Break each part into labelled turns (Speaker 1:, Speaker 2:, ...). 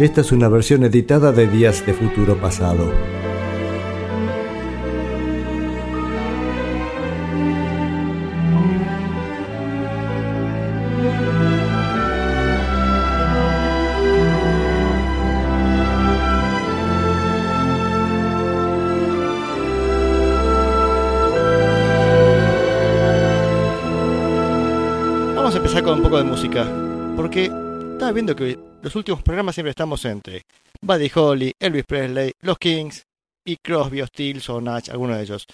Speaker 1: Esta es una versión editada de Días de Futuro Pasado.
Speaker 2: Vamos a empezar con un poco de música, porque estaba viendo que los últimos programas siempre estamos entre Buddy Holly, Elvis Presley, los Kings y Crosby, Stills o Nash, alguno de ellos.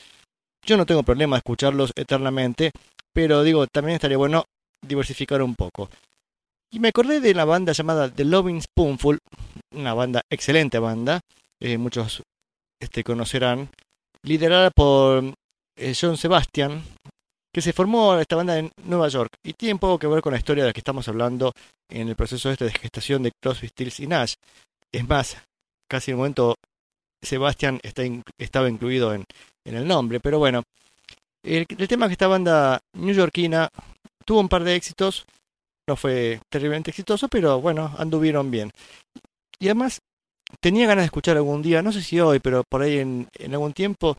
Speaker 2: Yo no tengo problema de escucharlos eternamente, pero digo, también estaría bueno diversificar un poco. Y me acordé de la banda llamada The Loving Spoonful, una banda, excelente banda, eh, muchos este, conocerán, liderada por eh, John Sebastian, que se formó esta banda en Nueva York y tiene poco que ver con la historia de la que estamos hablando en el proceso este de gestación de Crosby, Stills y Nash. Es más, casi en el momento Sebastian estaba incluido en, el nombre, pero bueno, el, el tema es que esta banda newyorkina tuvo un par de éxitos, no fue terriblemente exitoso, pero bueno, anduvieron bien. Y además, tenía ganas de escuchar algún día, no sé si hoy, pero por ahí en algún tiempo,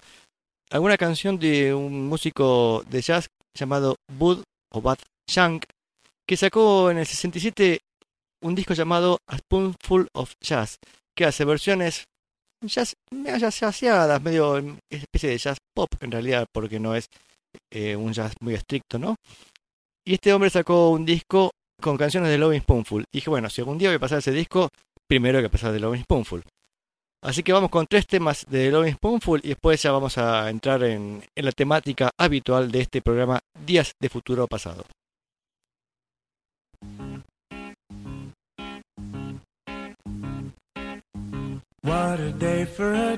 Speaker 2: alguna canción de un músico de jazz llamado Bud o Bud Shank, que sacó en el 67 un disco llamado A Spoonful of Jazz, que hace versiones jazz, medio jazz jazzeadas, medio especie de jazz pop en realidad, porque no es eh, un jazz muy estricto, ¿no? Y este hombre sacó un disco con canciones de Loving Spoonful. Y dije, bueno, si algún día voy a pasar ese disco, primero que pasar de Loving Spoonful. Así que vamos con tres temas de Loving Spoonful y después ya vamos a entrar en, la temática habitual de este programa Días de Futuro Pasado.
Speaker 3: What a day for a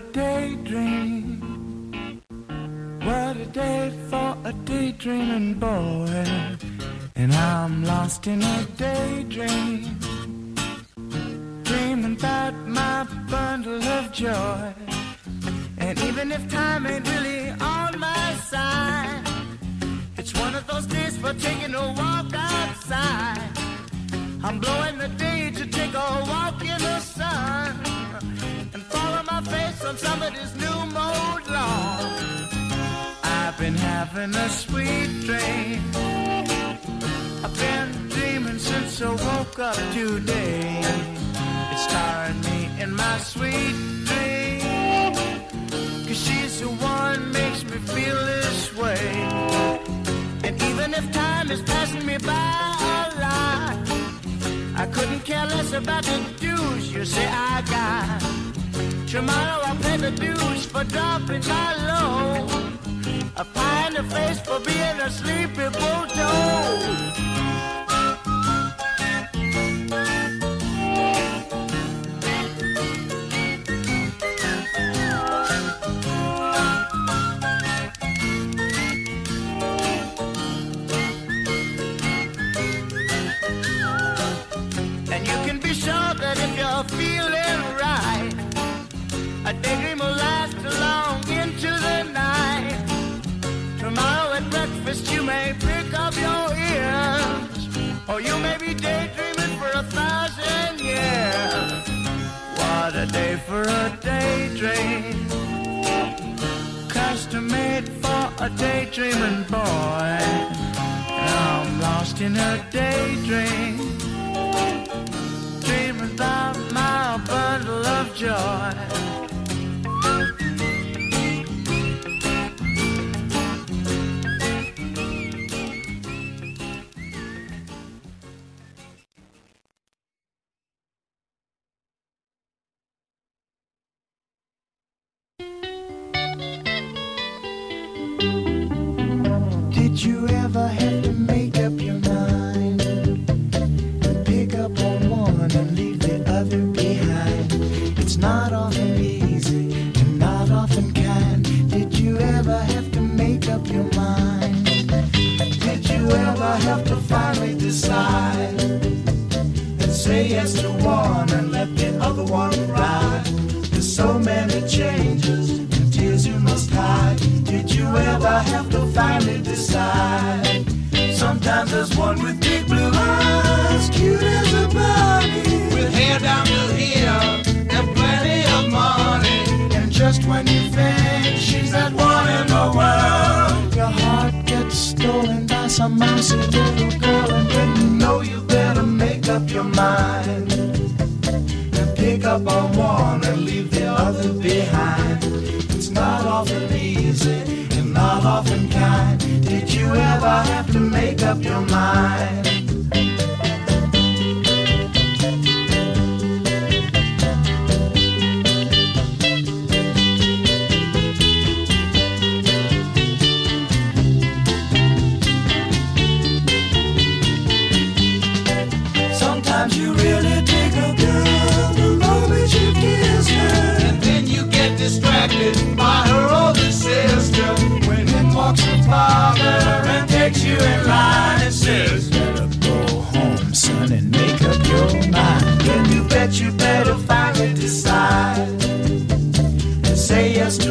Speaker 3: daydreaming boy. And I'm lost in a daydream. Bundle of joy. And even if time ain't really on my side, it's one of those days for taking a walk outside. I'm blowing the day to take a walk in the sun and follow my face on somebody's new mode lawn. I've been having a sweet dream. I've been dreaming since I woke up today. It's starring me in my sweet dream. Cause she's the one makes me feel this way. And even if time is passing me by a lot, I couldn't care less about the dues you say I got. Tomorrow I'll pay the dues for dropping my load. A pie in the face for being a sleepy bulldog. For a daydream, custom made for a daydreaming boy. I'm lost in a daydream dreaming about my bundle of joy. There's so many changes and tears you must hide. Did you ever have to finally decide? Sometimes there's one with big blue eyes, cute as a bunny, with hair down to here and plenty of money. And just when you think she's that one in the world, your heart gets stolen by some mouse mind?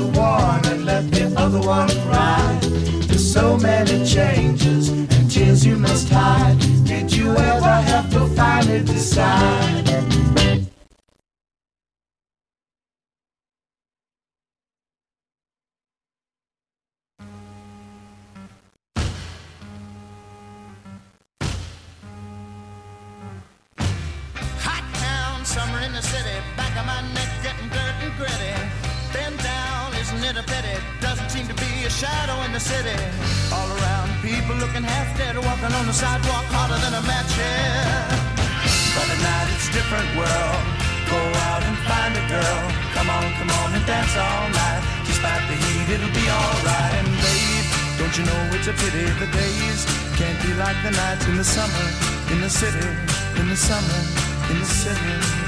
Speaker 3: One and let the other one ride. There's so many changes and tears you must hide. Did you ever have to finally decide? Hot town, summer in the city, back of my neck getting dirt and gritty. Isn't it a pity? Doesn't seem to be a shadow in the city. All around, people looking half dead, walking on the sidewalk harder than a match here. But at night it's a different world. Go out and find a girl. Come on, come on and dance all night. Despite the heat, it'll be alright. And babe, don't you know it's a pity the days can't be like the nights in the summer, in the city, in the summer, in the city.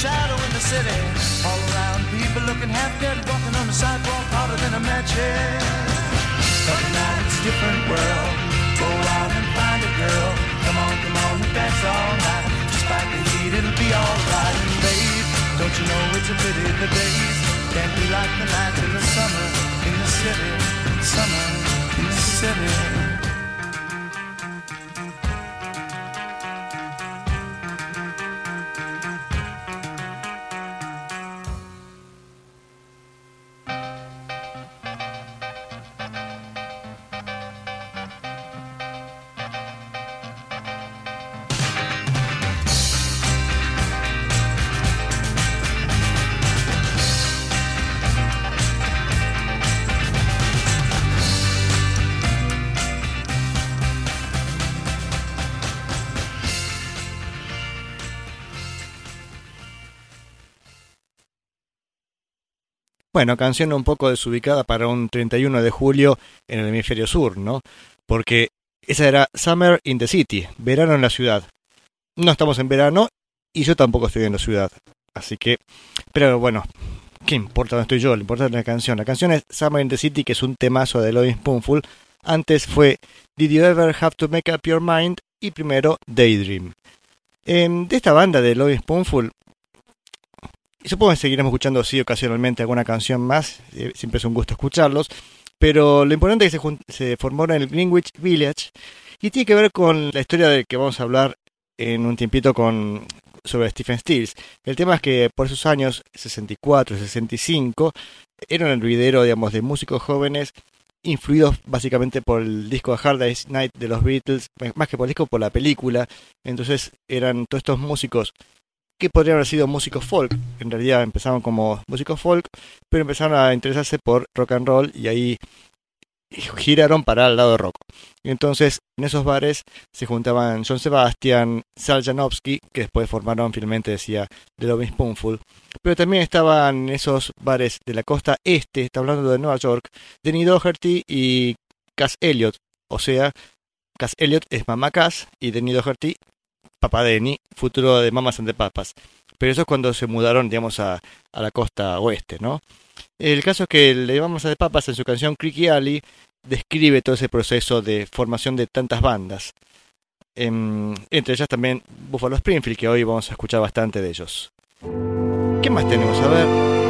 Speaker 3: Shadow in the city. All around, people looking half dead, walking on the sidewalk harder than a match head. But now it's a different world. Go out and find a girl. Come on, come on and dance all night. Despite the heat, it'll be alright. And babe, don't you know it's a pity the days can't be like the nights in the summer in the city, summer in the city.
Speaker 2: Bueno, canción un poco desubicada para un 31 de julio en el hemisferio sur, ¿no? Porque esa era Summer in the City, verano en la ciudad. No estamos en verano y yo tampoco estoy en la ciudad. Así que, pero bueno, ¿qué importa dónde estoy yo? Lo importante es la canción. La canción es Summer in the City, que es un temazo de Lloyd Spoonful. Antes fue Did You Ever Have to Make Up Your Mind? Y primero Daydream. Em, de esta banda de Lloyd Spoonful, supongo que seguiremos escuchando sí ocasionalmente alguna canción más, eh, siempre es un gusto escucharlos, pero lo importante es que se, se formó en el Greenwich Village y tiene que ver con la historia de que vamos a hablar en un tiempito con sobre Stephen Stills. El tema es que por esos años 64 y 65 era un hervidero, digamos, de músicos jóvenes influidos básicamente por el disco Hard Day's Night de los Beatles, más que por el disco, por la película. Entonces eran todos estos músicos que podrían haber sido músicos folk. En realidad empezaron como músicos folk, pero empezaron a interesarse por rock and roll y ahí giraron para el lado rock. Entonces, en esos bares se juntaban John Sebastian, Sal Janowski, que después formaron finalmente, decía, The Loving Spoonful. Pero también estaban esos bares de la costa este, está hablando de Nueva York, Denny Doherty y Cass Elliot. O sea, Cass Elliot es mamá Cass y Denny Doherty, papá de Denny, futuro de Mamas and the Papas. Pero eso es cuando se mudaron, digamos, a, a la costa oeste, ¿no? El caso es que le llamamos a de Papas en su canción Creaky Alley describe todo ese proceso de formación de tantas bandas. Em, entre ellas también Buffalo Springfield, que hoy vamos a escuchar bastante de ellos. ¿Qué más tenemos? A ver.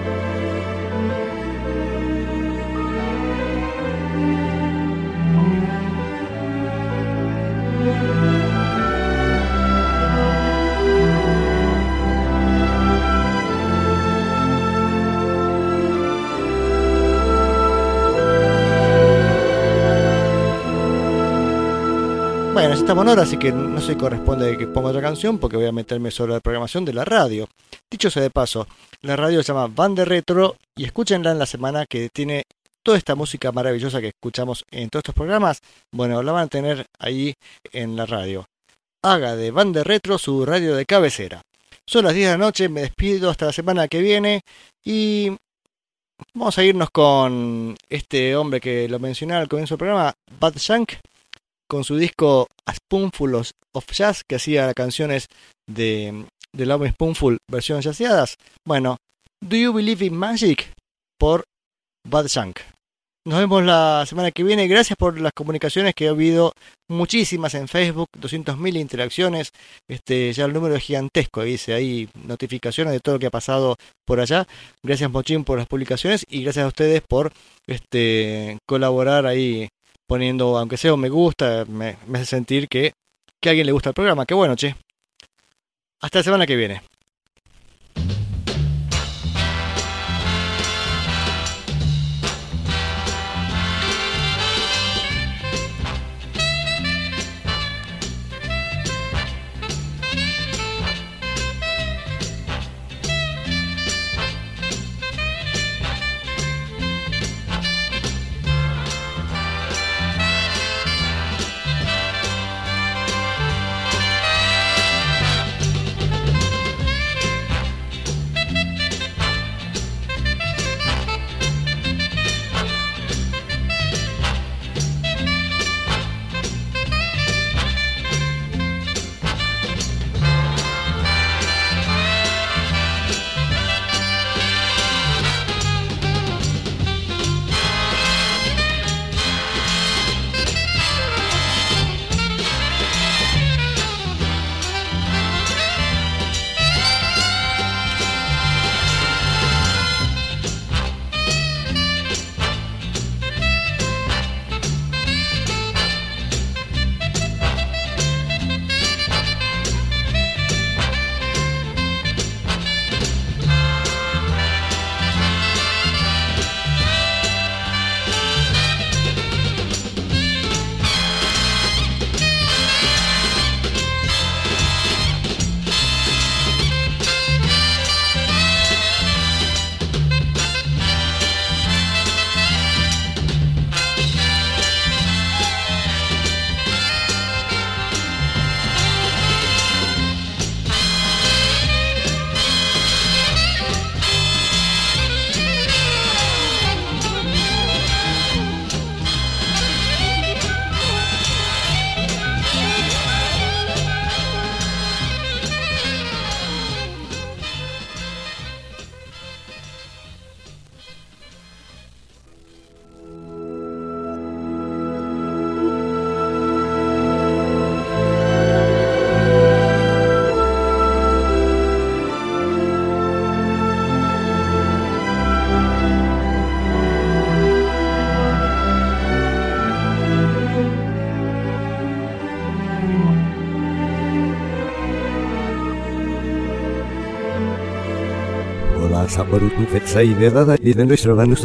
Speaker 2: Estamos así que no se corresponde que ponga otra canción porque voy a meterme sobre la programación de la radio. Dicho sea de paso, la radio se llama Van de Retro y escúchenla en la semana que tiene toda esta música maravillosa que escuchamos en todos estos programas. Bueno, la van a tener ahí en la radio. Haga de Van de Retro su radio de cabecera. Son las 10 de la noche, me despido hasta la semana que viene y vamos a irnos con este hombre que lo mencioné al comienzo del programa, Bad Shank, con su disco A Spoonful of Jazz, que hacía canciones de, del álbum Spoonful, versión jazzeadas. Bueno, Do You Believe in Magic? por Bad Shank. Nos vemos la semana que viene. Gracias por las comunicaciones que he habido muchísimas en Facebook, 200.000 interacciones. Este, ya el número es gigantesco, dice ahí notificaciones de todo lo que ha pasado por allá. Gracias Mochín por las publicaciones y gracias a ustedes por este colaborar ahí poniendo, aunque sea un me gusta, me, hace sentir que, que a alguien le gusta el programa. Qué bueno, che. Hasta la semana que viene.
Speaker 1: 札幌に国際ウェ
Speaker 2: ザー大イベントしてるのに、